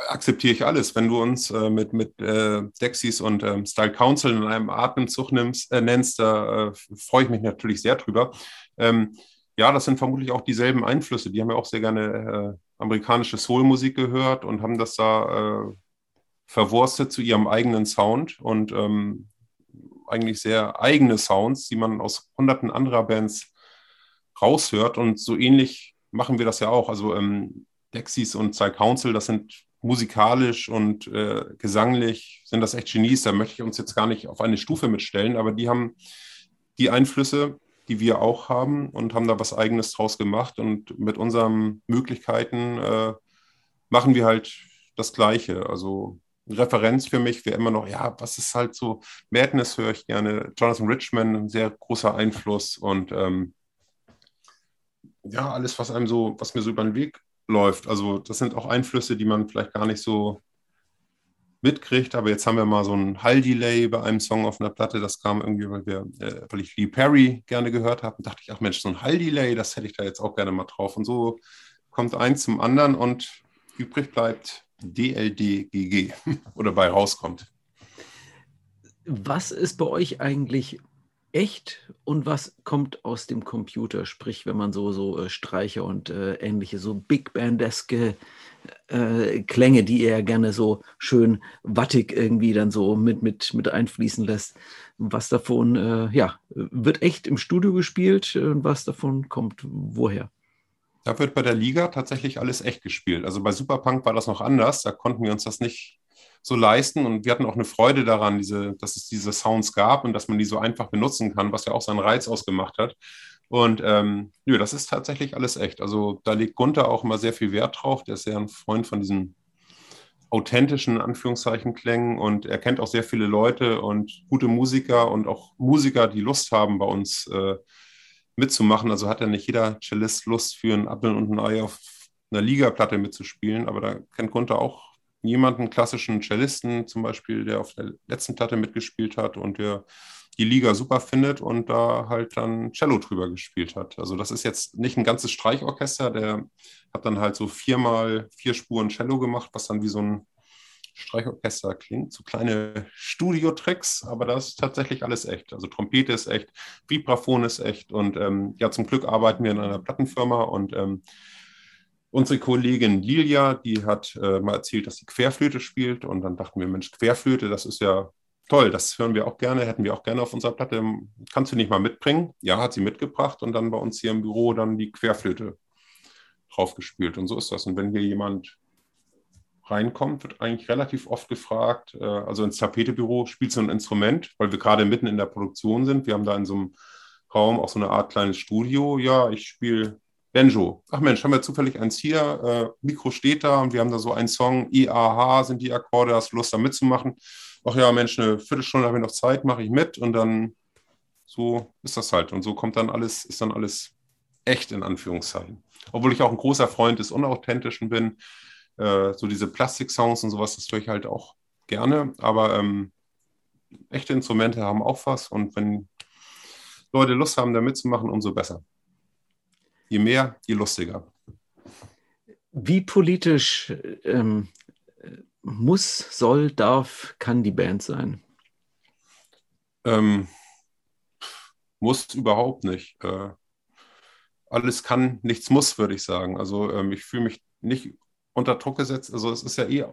akzeptiere ich alles. Wenn du uns äh, mit, mit äh, Dexys und ähm, Style Council in einem Atemzug nimmst, äh, nennst, da äh, freue ich mich natürlich sehr drüber. Ähm, ja, das sind vermutlich auch dieselben Einflüsse. Die haben ja auch sehr gerne äh, amerikanische Soulmusik gehört und haben das da äh, verwurstet zu ihrem eigenen Sound und ähm, eigentlich sehr eigene Sounds, die man aus hunderten anderer Bands raushört. Und so ähnlich machen wir das ja auch. Also ähm, Dexys und Style Council, das sind musikalisch und äh, gesanglich sind das echt Genies. Da möchte ich uns jetzt gar nicht auf eine Stufe mitstellen, aber die haben die Einflüsse, die wir auch haben und haben da was Eigenes draus gemacht. Und mit unseren Möglichkeiten äh, machen wir halt das Gleiche. Also Referenz für mich wäre immer noch, ja, was ist halt so, Madness höre ich gerne, Jonathan Richman, ein sehr großer Einfluss und ähm, ja, alles, was einem so, was mir so über den Weg läuft. Also das sind auch Einflüsse, die man vielleicht gar nicht so mitkriegt, aber jetzt haben wir mal so ein Hall-Delay bei einem Song auf einer Platte, das kam irgendwie, weil, wir, äh, weil ich Lee Perry gerne gehört habe und dachte ich, ach Mensch, so ein Hall-Delay, das hätte ich da jetzt auch gerne mal drauf. Und so kommt eins zum anderen und übrig bleibt DLDGG oder bei rauskommt. Was ist bei euch eigentlich echt und was kommt aus dem Computer? Sprich, wenn man so, so äh, Streicher und äh, ähnliche, so Big Bandeske äh, Klänge, die er gerne so schön wattig irgendwie dann so mit, mit, mit einfließen lässt. Was davon, äh, ja, wird echt im Studio gespielt und was davon kommt woher? Da wird bei der Liga tatsächlich alles echt gespielt. Also bei Superpunk war das noch anders. Da konnten wir uns das nicht so leisten. Und wir hatten auch eine Freude daran, diese, dass es diese Sounds gab und dass man die so einfach benutzen kann, was ja auch seinen Reiz ausgemacht hat. Und ähm, nö, das ist tatsächlich alles echt. Also da legt Gunther auch immer sehr viel Wert drauf. Der ist ja ein Freund von diesen authentischen Anführungszeichen Klängen und er kennt auch sehr viele Leute und gute Musiker und auch Musiker, die Lust haben, bei uns äh, mitzumachen. Also hat ja nicht jeder Cellist Lust für einen Apfel und ein Ei auf einer Ligaplatte mitzuspielen, aber da kennt Gunther auch jemanden, klassischen Cellisten zum Beispiel, der auf der letzten Platte mitgespielt hat und der die Liga super findet und da halt dann Cello drüber gespielt hat. Also das ist jetzt nicht ein ganzes Streichorchester, der hat dann halt so viermal vier Spuren Cello gemacht, was dann wie so ein Streichorchester klingt. So kleine Studio-Tricks, aber das ist tatsächlich alles echt. Also Trompete ist echt, Vibraphon ist echt und ähm, ja, zum Glück arbeiten wir in einer Plattenfirma und ähm, Unsere Kollegin Lilia, die hat äh, mal erzählt, dass sie Querflöte spielt und dann dachten wir, Mensch, Querflöte, das ist ja toll, das hören wir auch gerne, hätten wir auch gerne auf unserer Platte. Kannst du nicht mal mitbringen? Ja, hat sie mitgebracht und dann bei uns hier im Büro dann die Querflöte draufgespielt und so ist das. Und wenn hier jemand reinkommt, wird eigentlich relativ oft gefragt, äh, also ins Tapetebüro, spielst du ein Instrument, weil wir gerade mitten in der Produktion sind. Wir haben da in so einem Raum auch so eine Art kleines Studio. Ja, ich spiele Benjo. Ach Mensch, haben wir zufällig eins hier. Äh, Mikro steht da und wir haben da so einen Song. IAH sind die Akkorde. Hast du Lust, da mitzumachen? Ach ja, Mensch, eine Viertelstunde habe ich noch Zeit, mache ich mit und dann so ist das halt. Und so kommt dann alles, ist dann alles echt in Anführungszeichen. Obwohl ich auch ein großer Freund des Unauthentischen bin. Äh, so diese Plastik-Songs und sowas, das höre ich halt auch gerne. Aber ähm, echte Instrumente haben auch was und wenn Leute Lust haben, da mitzumachen, umso besser je mehr, je lustiger. Wie politisch ähm, muss, soll, darf, kann die Band sein? Ähm, muss überhaupt nicht. Äh, alles kann, nichts muss, würde ich sagen. Also ähm, ich fühle mich nicht unter Druck gesetzt. Also es ist ja eh,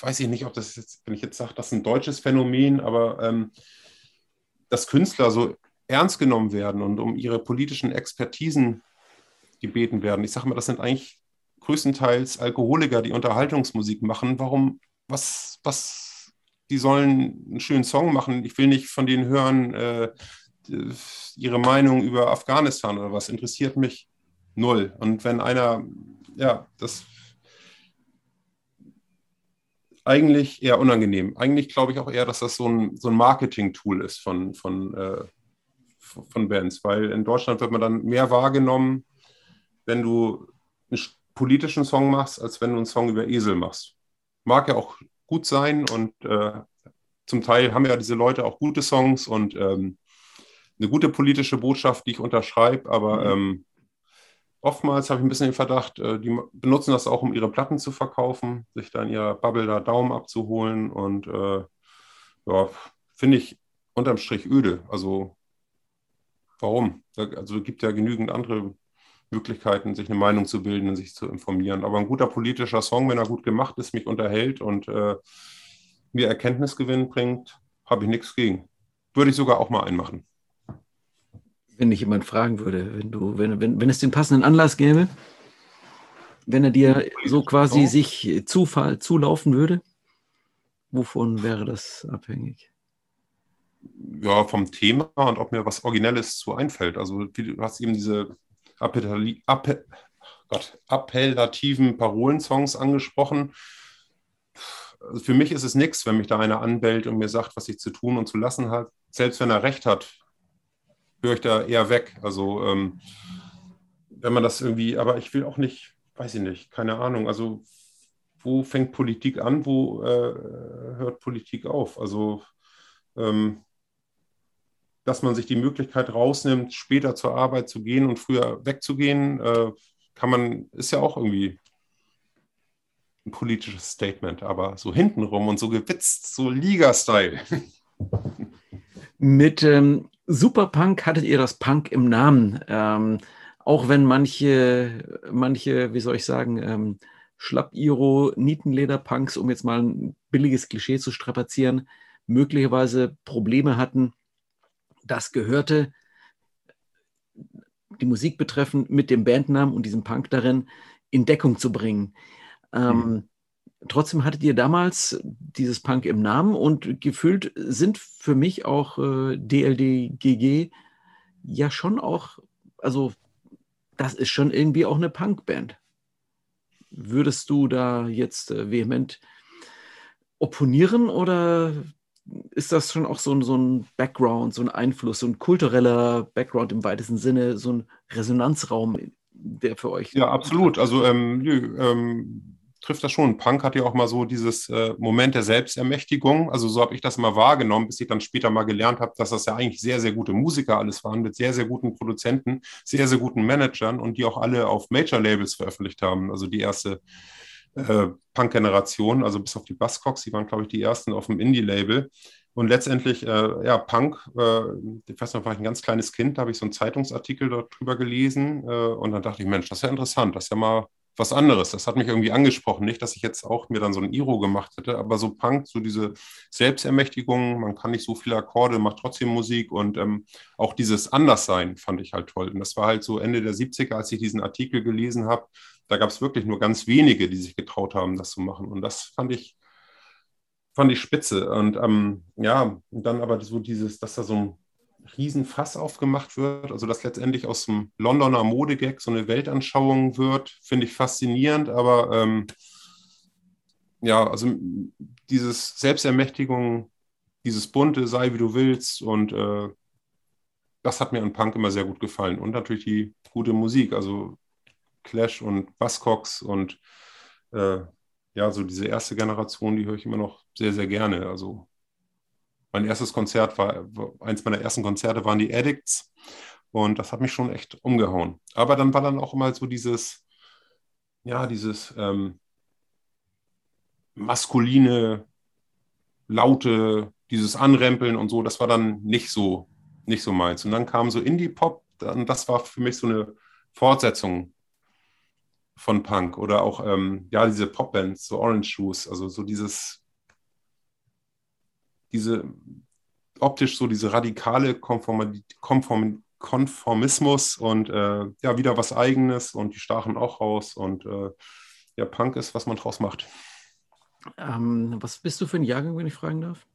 weiß ich nicht, ob das jetzt, wenn ich jetzt sage, das ist ein deutsches Phänomen, aber ähm, dass Künstler so ernst genommen werden und um ihre politischen Expertisen gebeten werden. Ich sage mal, das sind eigentlich größtenteils Alkoholiker, die Unterhaltungsmusik machen. Warum, was, was, die sollen einen schönen Song machen. Ich will nicht von denen hören, äh, ihre Meinung über Afghanistan oder was. Interessiert mich null. Und wenn einer, ja, das eigentlich eher unangenehm. Eigentlich glaube ich auch eher, dass das so ein, so ein Marketing-Tool ist von, von, äh, von Bands, weil in Deutschland wird man dann mehr wahrgenommen, wenn du einen politischen Song machst, als wenn du einen Song über Esel machst. Mag ja auch gut sein und äh, zum Teil haben ja diese Leute auch gute Songs und ähm, eine gute politische Botschaft, die ich unterschreibe, aber mhm. ähm, oftmals habe ich ein bisschen den Verdacht, äh, die benutzen das auch, um ihre Platten zu verkaufen, sich dann ihr Bubble da Daumen abzuholen und äh, ja, finde ich unterm Strich öde. Also warum? Also gibt ja genügend andere Möglichkeiten, sich eine Meinung zu bilden und sich zu informieren. Aber ein guter politischer Song, wenn er gut gemacht ist, mich unterhält und äh, mir Erkenntnisgewinn bringt, habe ich nichts gegen. Würde ich sogar auch mal einmachen wenn dich jemand fragen würde, wenn du, wenn, wenn, wenn es den passenden Anlass gäbe, wenn er dir so quasi sich Zufall zulaufen würde, wovon wäre das abhängig? Ja, vom Thema und ob mir was Originelles zu einfällt. Also du hast eben diese Appell Appell Gott, appellativen Parolensongs angesprochen. Also für mich ist es nichts, wenn mich da einer anbellt und mir sagt, was ich zu tun und zu lassen hat. Selbst wenn er recht hat, höre ich da eher weg. Also ähm, wenn man das irgendwie, aber ich will auch nicht, weiß ich nicht, keine Ahnung. Also wo fängt Politik an, wo äh, hört Politik auf? Also ähm, dass man sich die Möglichkeit rausnimmt, später zur Arbeit zu gehen und früher wegzugehen, äh, kann man, ist ja auch irgendwie ein politisches Statement, aber so hintenrum und so gewitzt, so Liga-Style. Mit ähm, Superpunk hattet ihr das Punk im Namen. Ähm, auch wenn manche, manche, wie soll ich sagen, ähm, Schlapp-Iro, Nietenleder-Punks, um jetzt mal ein billiges Klischee zu strapazieren, möglicherweise Probleme hatten, das gehörte, die Musik betreffend, mit dem Bandnamen und diesem Punk darin in Deckung zu bringen. Ähm, mhm. Trotzdem hattet ihr damals dieses Punk im Namen und gefühlt sind für mich auch äh, DLDGG ja schon auch, also das ist schon irgendwie auch eine Punkband. Würdest du da jetzt äh, vehement opponieren oder ist das schon auch so ein, so ein Background, so ein Einfluss, so ein kultureller Background im weitesten Sinne, so ein Resonanzraum, der für euch? Ja, absolut. Also ähm, ähm trifft das schon. Punk hat ja auch mal so dieses äh, Moment der Selbstermächtigung. Also so habe ich das mal wahrgenommen, bis ich dann später mal gelernt habe, dass das ja eigentlich sehr, sehr gute Musiker alles waren, mit sehr, sehr guten Produzenten, sehr, sehr guten Managern und die auch alle auf Major-Labels veröffentlicht haben. Also die erste äh, Punk-Generation, also bis auf die Buzzcocks, die waren, glaube ich, die ersten auf dem Indie-Label. Und letztendlich, äh, ja, Punk, äh, ich weiß noch, war ich ein ganz kleines Kind, da habe ich so einen Zeitungsartikel darüber gelesen äh, und dann dachte ich, Mensch, das ist ja interessant, das ist ja mal was anderes. Das hat mich irgendwie angesprochen. Nicht, dass ich jetzt auch mir dann so ein Iro gemacht hätte, aber so Punk, so diese Selbstermächtigung, man kann nicht so viele Akkorde, macht trotzdem Musik und ähm, auch dieses Anderssein fand ich halt toll. Und das war halt so Ende der 70er, als ich diesen Artikel gelesen habe. Da gab es wirklich nur ganz wenige, die sich getraut haben, das zu machen. Und das fand ich, fand ich spitze. Und ähm, ja, dann aber so dieses, dass da so ein Riesenfass aufgemacht wird, also dass letztendlich aus dem Londoner Modegag so eine Weltanschauung wird, finde ich faszinierend, aber ähm, ja, also dieses Selbstermächtigung, dieses bunte, sei wie du willst und äh, das hat mir an Punk immer sehr gut gefallen und natürlich die gute Musik, also Clash und Buzzcocks und äh, ja, so diese erste Generation, die höre ich immer noch sehr, sehr gerne. Also mein erstes Konzert war, eins meiner ersten Konzerte waren die Addicts und das hat mich schon echt umgehauen. Aber dann war dann auch immer so dieses, ja, dieses ähm, maskuline, laute, dieses Anrempeln und so, das war dann nicht so, nicht so meins. Und dann kam so Indie-Pop, das war für mich so eine Fortsetzung von Punk oder auch, ähm, ja, diese Popbands, so Orange Shoes, also so dieses diese, optisch so diese radikale Konform Konform Konformismus und äh, ja, wieder was Eigenes und die stachen auch raus und äh, ja, Punk ist, was man draus macht. Ähm, was bist du für ein Jahrgang, wenn ich fragen darf?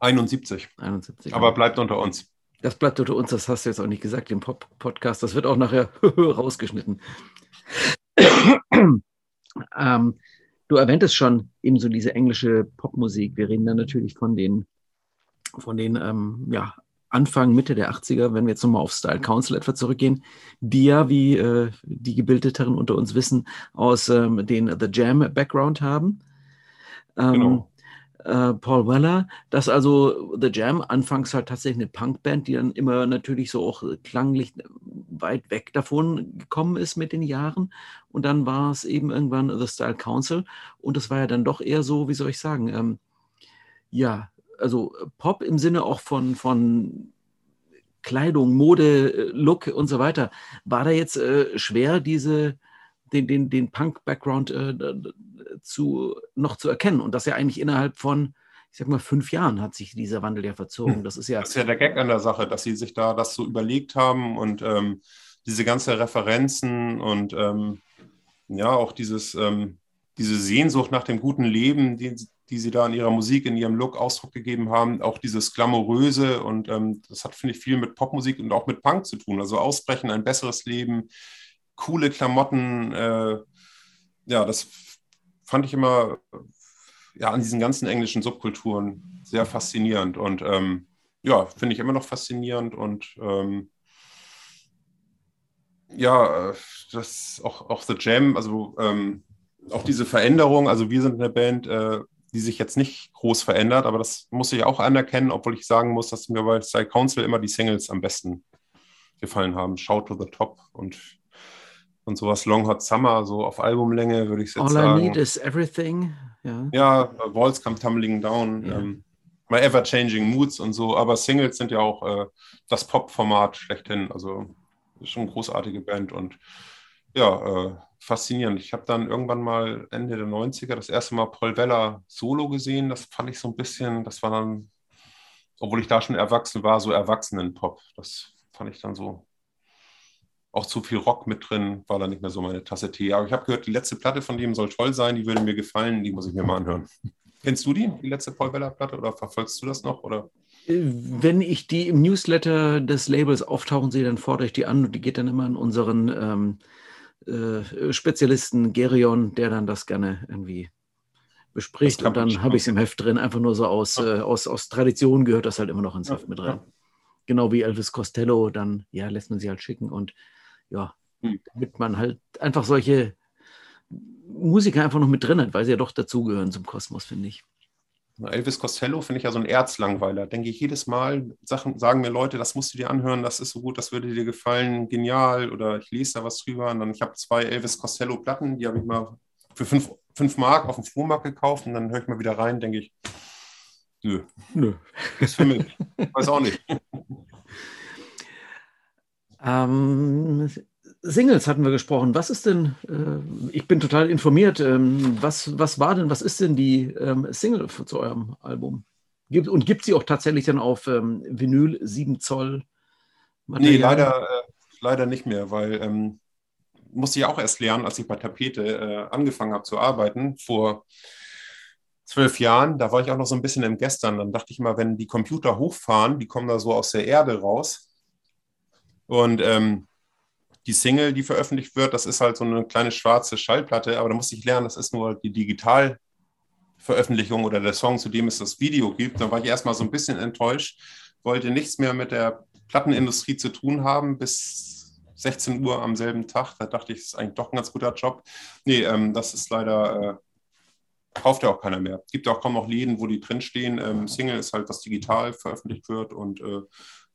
71. 71. Aber bleibt unter uns. Das bleibt unter uns, das hast du jetzt auch nicht gesagt im Pop-Podcast. Das wird auch nachher rausgeschnitten. ähm, du erwähntest schon eben so diese englische Popmusik. Wir reden dann natürlich von den, von den ähm, ja, Anfang, Mitte der 80er, wenn wir jetzt nochmal auf Style Council etwa zurückgehen, die ja, wie äh, die Gebildeteren unter uns wissen, aus ähm, den The Jam Background haben. Ähm, genau. Äh, Paul Weller, dass also The Jam anfangs halt tatsächlich eine Punkband, die dann immer natürlich so auch klanglich weit weg davon gekommen ist mit den Jahren. Und dann war es eben irgendwann The Style Council. Und das war ja dann doch eher so, wie soll ich sagen, ähm, ja, also Pop im Sinne auch von, von Kleidung, Mode, Look und so weiter. War da jetzt äh, schwer, diese, den, den, den Punk-Background äh, zu, noch zu erkennen? Und das ja eigentlich innerhalb von, ich sag mal, fünf Jahren hat sich dieser Wandel ja verzogen. Hm. Das ist ja. Das ist ja der Gag an der Sache, dass sie sich da das so überlegt haben und ähm, diese ganzen Referenzen und ähm, ja, auch dieses, ähm, diese Sehnsucht nach dem guten Leben, die, die sie da in ihrer Musik, in ihrem Look Ausdruck gegeben haben, auch dieses Glamouröse und ähm, das hat, finde ich, viel mit Popmusik und auch mit Punk zu tun. Also Ausbrechen, ein besseres Leben, coole Klamotten, äh, ja, das fand ich immer ja, an diesen ganzen englischen Subkulturen sehr faszinierend und ähm, ja, finde ich immer noch faszinierend und ähm, ja, das auch, auch The Jam, also ähm, auch diese Veränderung, also wir sind eine Band, äh, die sich jetzt nicht groß verändert, aber das muss ich auch anerkennen, obwohl ich sagen muss, dass mir bei Side Council immer die Singles am besten gefallen haben. Shout to the Top und, und sowas Long Hot Summer, so auf Albumlänge würde ich jetzt All sagen. All I Need is Everything. Ja, ja Walls Come Tumbling Down. Ja. Ähm, My Ever Changing Moods und so, aber Singles sind ja auch äh, das Pop-Format schlechthin. Also ist schon eine großartige Band und ja, äh, faszinierend. Ich habe dann irgendwann mal Ende der 90er das erste Mal Paul Weller solo gesehen. Das fand ich so ein bisschen, das war dann, obwohl ich da schon erwachsen war, so Erwachsenen-Pop. Das fand ich dann so auch zu viel Rock mit drin, war dann nicht mehr so meine Tasse Tee. Aber ich habe gehört, die letzte Platte von dem soll toll sein, die würde mir gefallen, die muss ich mir mal anhören. Kennst du die, die letzte Paul Weller Platte oder verfolgst du das noch? Oder? Wenn ich die im Newsletter des Labels auftauchen sehe, dann fordere ich die an und die geht dann immer in unseren ähm, äh, Spezialisten Gerion, der dann das gerne irgendwie bespricht. Und dann habe ich es im Heft drin, einfach nur so aus, äh, aus, aus Tradition gehört das halt immer noch ins Heft mit rein. Genau wie Elvis Costello, dann ja, lässt man sie halt schicken und ja, hm. damit man halt einfach solche Musiker einfach noch mit drin hat, weil sie ja doch dazugehören zum Kosmos, finde ich. Elvis Costello finde ich ja so ein Erzlangweiler. Denke ich jedes Mal, Sachen, sagen mir Leute, das musst du dir anhören, das ist so gut, das würde dir gefallen, genial. Oder ich lese da was drüber. Und dann, ich habe zwei Elvis Costello-Platten, die habe ich mal für fünf, fünf Mark auf dem Flohmarkt gekauft. Und dann höre ich mal wieder rein, denke ich, nö. Nö. Ist für mich. Weiß auch nicht. Ähm, Singles hatten wir gesprochen. Was ist denn, äh, ich bin total informiert, ähm, was, was war denn, was ist denn die ähm, Single zu eurem Album? Gibt, und gibt sie auch tatsächlich dann auf ähm, Vinyl 7 Zoll? Material? Nee, leider, äh, leider nicht mehr, weil ähm, musste ich auch erst lernen, als ich bei Tapete äh, angefangen habe zu arbeiten, vor zwölf Jahren. Da war ich auch noch so ein bisschen im Gestern. Dann dachte ich mal, wenn die Computer hochfahren, die kommen da so aus der Erde raus. Und ähm, die Single, die veröffentlicht wird, das ist halt so eine kleine schwarze Schallplatte, aber da musste ich lernen, das ist nur die Digitalveröffentlichung oder der Song, zu dem es das Video gibt. Da war ich erstmal so ein bisschen enttäuscht, wollte nichts mehr mit der Plattenindustrie zu tun haben bis 16 Uhr am selben Tag. Da dachte ich, das ist eigentlich doch ein ganz guter Job. Nee, ähm, das ist leider, äh, kauft ja auch keiner mehr. Es gibt auch kaum noch Läden, wo die drinstehen. Ähm, Single ist halt, was digital veröffentlicht wird und äh,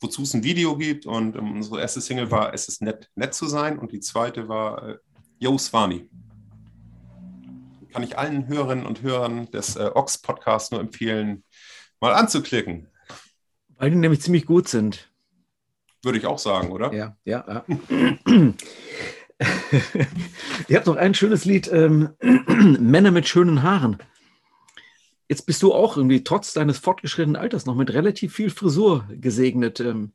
wozu es ein Video gibt. Und ähm, unsere erste Single war Es ist nett, nett zu sein. Und die zweite war äh, Yo Swami. Kann ich allen Hörerinnen und Hörern des äh, Ox-Podcasts nur empfehlen, mal anzuklicken. Weil die nämlich ziemlich gut sind. Würde ich auch sagen, oder? Ja, ja. ja. Ihr habt noch ein schönes Lied, ähm, Männer mit schönen Haaren. Jetzt bist du auch irgendwie trotz deines fortgeschrittenen Alters noch mit relativ viel Frisur gesegnet. Ähm,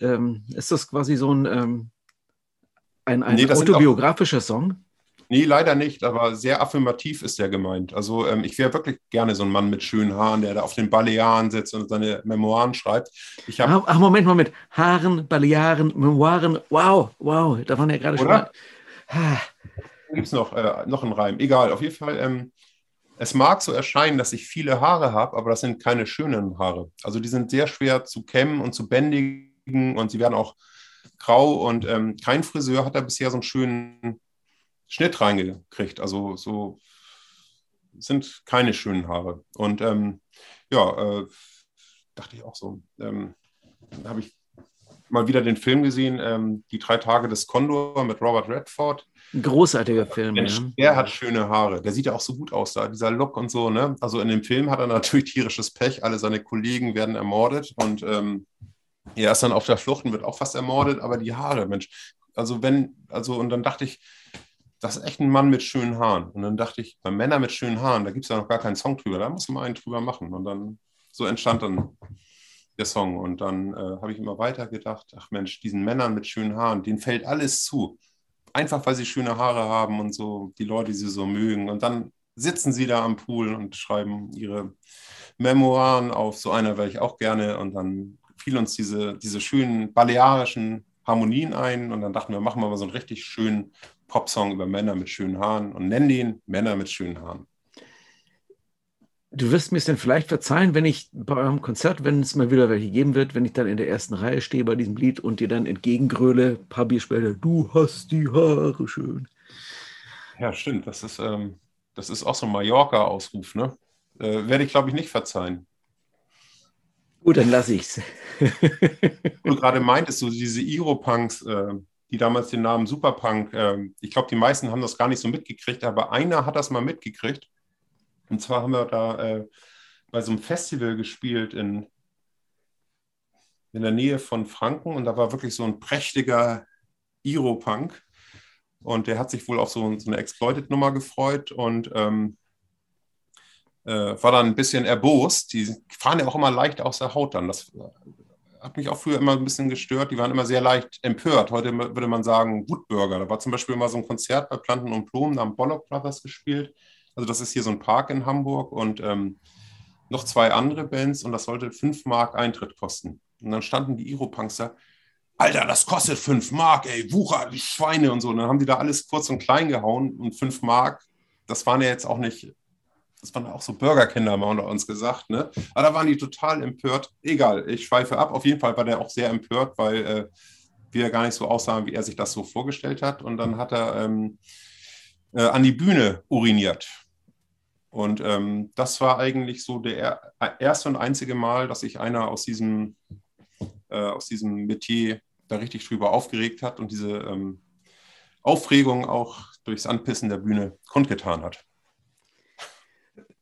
ähm, ist das quasi so ein, ähm, ein, ein nee, autobiografischer Song? Nee, leider nicht, aber sehr affirmativ ist der gemeint. Also ähm, ich wäre wirklich gerne so ein Mann mit schönen Haaren, der da auf den Balearen sitzt und seine Memoiren schreibt. Ich hab, ach, Moment, Moment. Haaren, Balearen, Memoiren. Wow, wow, da waren ja gerade schon mal. Gibt es noch, äh, noch einen Reim? Egal, auf jeden Fall. Es mag so erscheinen, dass ich viele Haare habe, aber das sind keine schönen Haare. Also die sind sehr schwer zu kämmen und zu bändigen und sie werden auch grau und ähm, kein Friseur hat da bisher so einen schönen Schnitt reingekriegt. Also so sind keine schönen Haare. Und ähm, ja, äh, dachte ich auch so. Ähm, habe ich mal wieder den Film gesehen, ähm, Die drei Tage des Kondor mit Robert Redford. Ein großartiger Film. Mensch, ja. Der hat schöne Haare. Der sieht ja auch so gut aus, da dieser Look und so. Ne? Also in dem Film hat er natürlich tierisches Pech. Alle seine Kollegen werden ermordet und ähm, er ist dann auf der Flucht und wird auch fast ermordet. Aber die Haare, Mensch. Also wenn, also und dann dachte ich, das ist echt ein Mann mit schönen Haaren. Und dann dachte ich, bei Männern mit schönen Haaren, da gibt es ja noch gar keinen Song drüber, da muss man einen drüber machen. Und dann, so entstand dann der Song. Und dann äh, habe ich immer weiter gedacht, ach Mensch, diesen Männern mit schönen Haaren, denen fällt alles zu. Einfach weil sie schöne Haare haben und so, die Leute, die sie so mögen. Und dann sitzen sie da am Pool und schreiben ihre Memoiren auf. So einer wäre ich auch gerne. Und dann fiel uns diese, diese schönen balearischen Harmonien ein. Und dann dachten wir, machen wir mal so einen richtig schönen Popsong über Männer mit schönen Haaren und nennen den Männer mit schönen Haaren. Du wirst mir es denn vielleicht verzeihen, wenn ich bei eurem Konzert, wenn es mal wieder welche geben wird, wenn ich dann in der ersten Reihe stehe bei diesem Lied und dir dann entgegengröle, paar Bier später, du hast die Haare schön. Ja, stimmt. Das ist, ähm, das ist auch so ein Mallorca-Ausruf, ne? Äh, werde ich, glaube ich, nicht verzeihen. Gut, dann lasse ich es. du gerade meintest, so diese Iro-Punks, äh, die damals den Namen Superpunk, äh, ich glaube, die meisten haben das gar nicht so mitgekriegt, aber einer hat das mal mitgekriegt. Und zwar haben wir da äh, bei so einem Festival gespielt in, in der Nähe von Franken und da war wirklich so ein prächtiger Iro-Punk. Und der hat sich wohl auf so, so eine Exploited-Nummer gefreut und ähm, äh, war dann ein bisschen erbost. Die fahren ja auch immer leicht aus der Haut dann. Das hat mich auch früher immer ein bisschen gestört. Die waren immer sehr leicht empört. Heute würde man sagen Woodburger. Da war zum Beispiel mal so ein Konzert bei Planten und Blumen, da haben Bollock Brothers gespielt. Also das ist hier so ein Park in Hamburg und ähm, noch zwei andere Bands und das sollte 5 Mark Eintritt kosten. Und dann standen die Iro-Punks da, Alter, das kostet 5 Mark, ey, Wucher, die Schweine und so. Und dann haben die da alles kurz und klein gehauen und 5 Mark, das waren ja jetzt auch nicht das waren auch so Burgerkinder mal unter uns gesagt, ne? Aber da waren die total empört. Egal, ich schweife ab. Auf jeden Fall war der auch sehr empört, weil äh, wir gar nicht so aussahen, wie er sich das so vorgestellt hat. Und dann hat er ähm, äh, an die Bühne uriniert. Und ähm, das war eigentlich so der erste und einzige Mal, dass sich einer aus diesem, äh, aus diesem Metier da richtig drüber aufgeregt hat und diese ähm, Aufregung auch durchs Anpissen der Bühne kundgetan hat.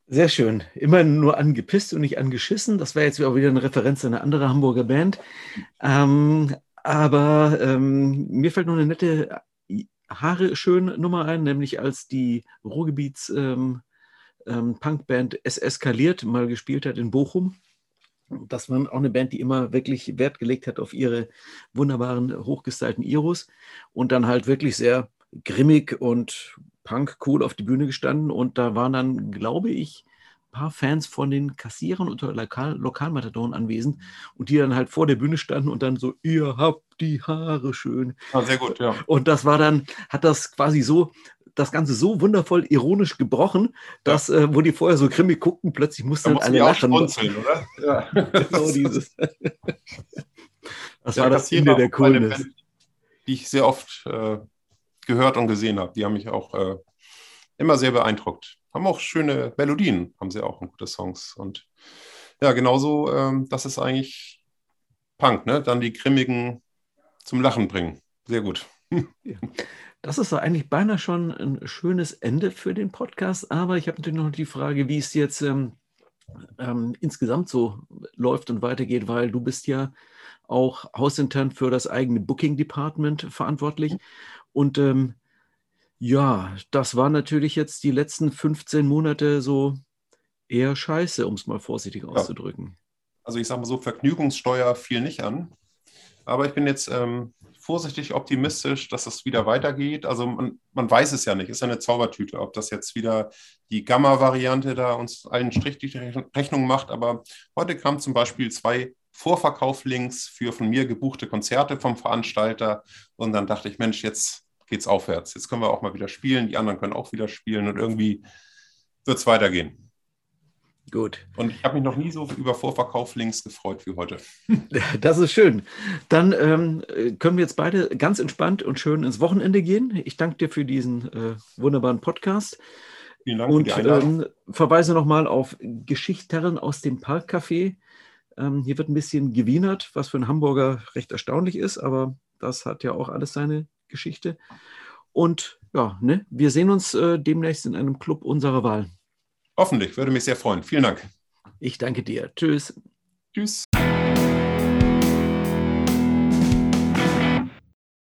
Sehr schön. Immer nur angepisst und nicht angeschissen. Das wäre jetzt auch wieder eine Referenz an eine andere Hamburger Band. Ähm, aber ähm, mir fällt noch eine nette Haare schön Nummer ein, nämlich als die Ruhrgebiets ähm, ähm Punkband Es Eskaliert mal gespielt hat in Bochum. Das war auch eine Band, die immer wirklich Wert gelegt hat auf ihre wunderbaren, hochgestylten Iros und dann halt wirklich sehr grimmig und Punk cool auf die Bühne gestanden und da waren dann, glaube ich, paar Fans von den Kassierern und Lokal Lokalmatadoren anwesend und die dann halt vor der Bühne standen und dann so, ihr habt die Haare schön. Ah, sehr gut, ja. Und das war dann, hat das quasi so, das Ganze so wundervoll ironisch gebrochen, dass, ja. äh, wo die vorher so grimmig guckten, plötzlich mussten dann alle lachen. oder? Ja, genau dieses. das ja, war das Ende der Coolness. Die ich sehr oft äh, gehört und gesehen habe. Die haben mich auch äh, immer sehr beeindruckt. Haben auch schöne Melodien, haben sie auch und gute Songs. Und ja, genauso, ähm, das ist eigentlich Punk, ne? Dann die Grimmigen zum Lachen bringen. Sehr gut. Ja. Das ist eigentlich beinahe schon ein schönes Ende für den Podcast, aber ich habe natürlich noch die Frage, wie es jetzt ähm, ähm, insgesamt so läuft und weitergeht, weil du bist ja auch hausintern für das eigene Booking Department verantwortlich. Mhm. Und ähm, ja, das war natürlich jetzt die letzten 15 Monate so eher scheiße, um es mal vorsichtig auszudrücken. Also ich sage mal so, Vergnügungssteuer fiel nicht an. Aber ich bin jetzt ähm, vorsichtig optimistisch, dass es wieder weitergeht. Also man, man, weiß es ja nicht, ist ja eine Zaubertüte, ob das jetzt wieder die Gamma-Variante da uns allen Strich die Rechnung macht. Aber heute kamen zum Beispiel zwei Vorverkauflinks für von mir gebuchte Konzerte vom Veranstalter. Und dann dachte ich, Mensch, jetzt geht's aufwärts. Jetzt können wir auch mal wieder spielen, die anderen können auch wieder spielen und irgendwie wird es weitergehen. Gut. Und ich habe mich noch nie so über Vorverkauflinks gefreut wie heute. Das ist schön. Dann ähm, können wir jetzt beide ganz entspannt und schön ins Wochenende gehen. Ich danke dir für diesen äh, wunderbaren Podcast. Vielen Dank und ähm, verweise nochmal auf Geschichtherren aus dem Parkcafé. Ähm, hier wird ein bisschen gewienert, was für einen Hamburger recht erstaunlich ist, aber das hat ja auch alles seine Geschichte. Und ja, ne, wir sehen uns äh, demnächst in einem Club unserer Wahl. Hoffentlich, würde mich sehr freuen. Vielen Dank. Ich danke dir. Tschüss. Tschüss.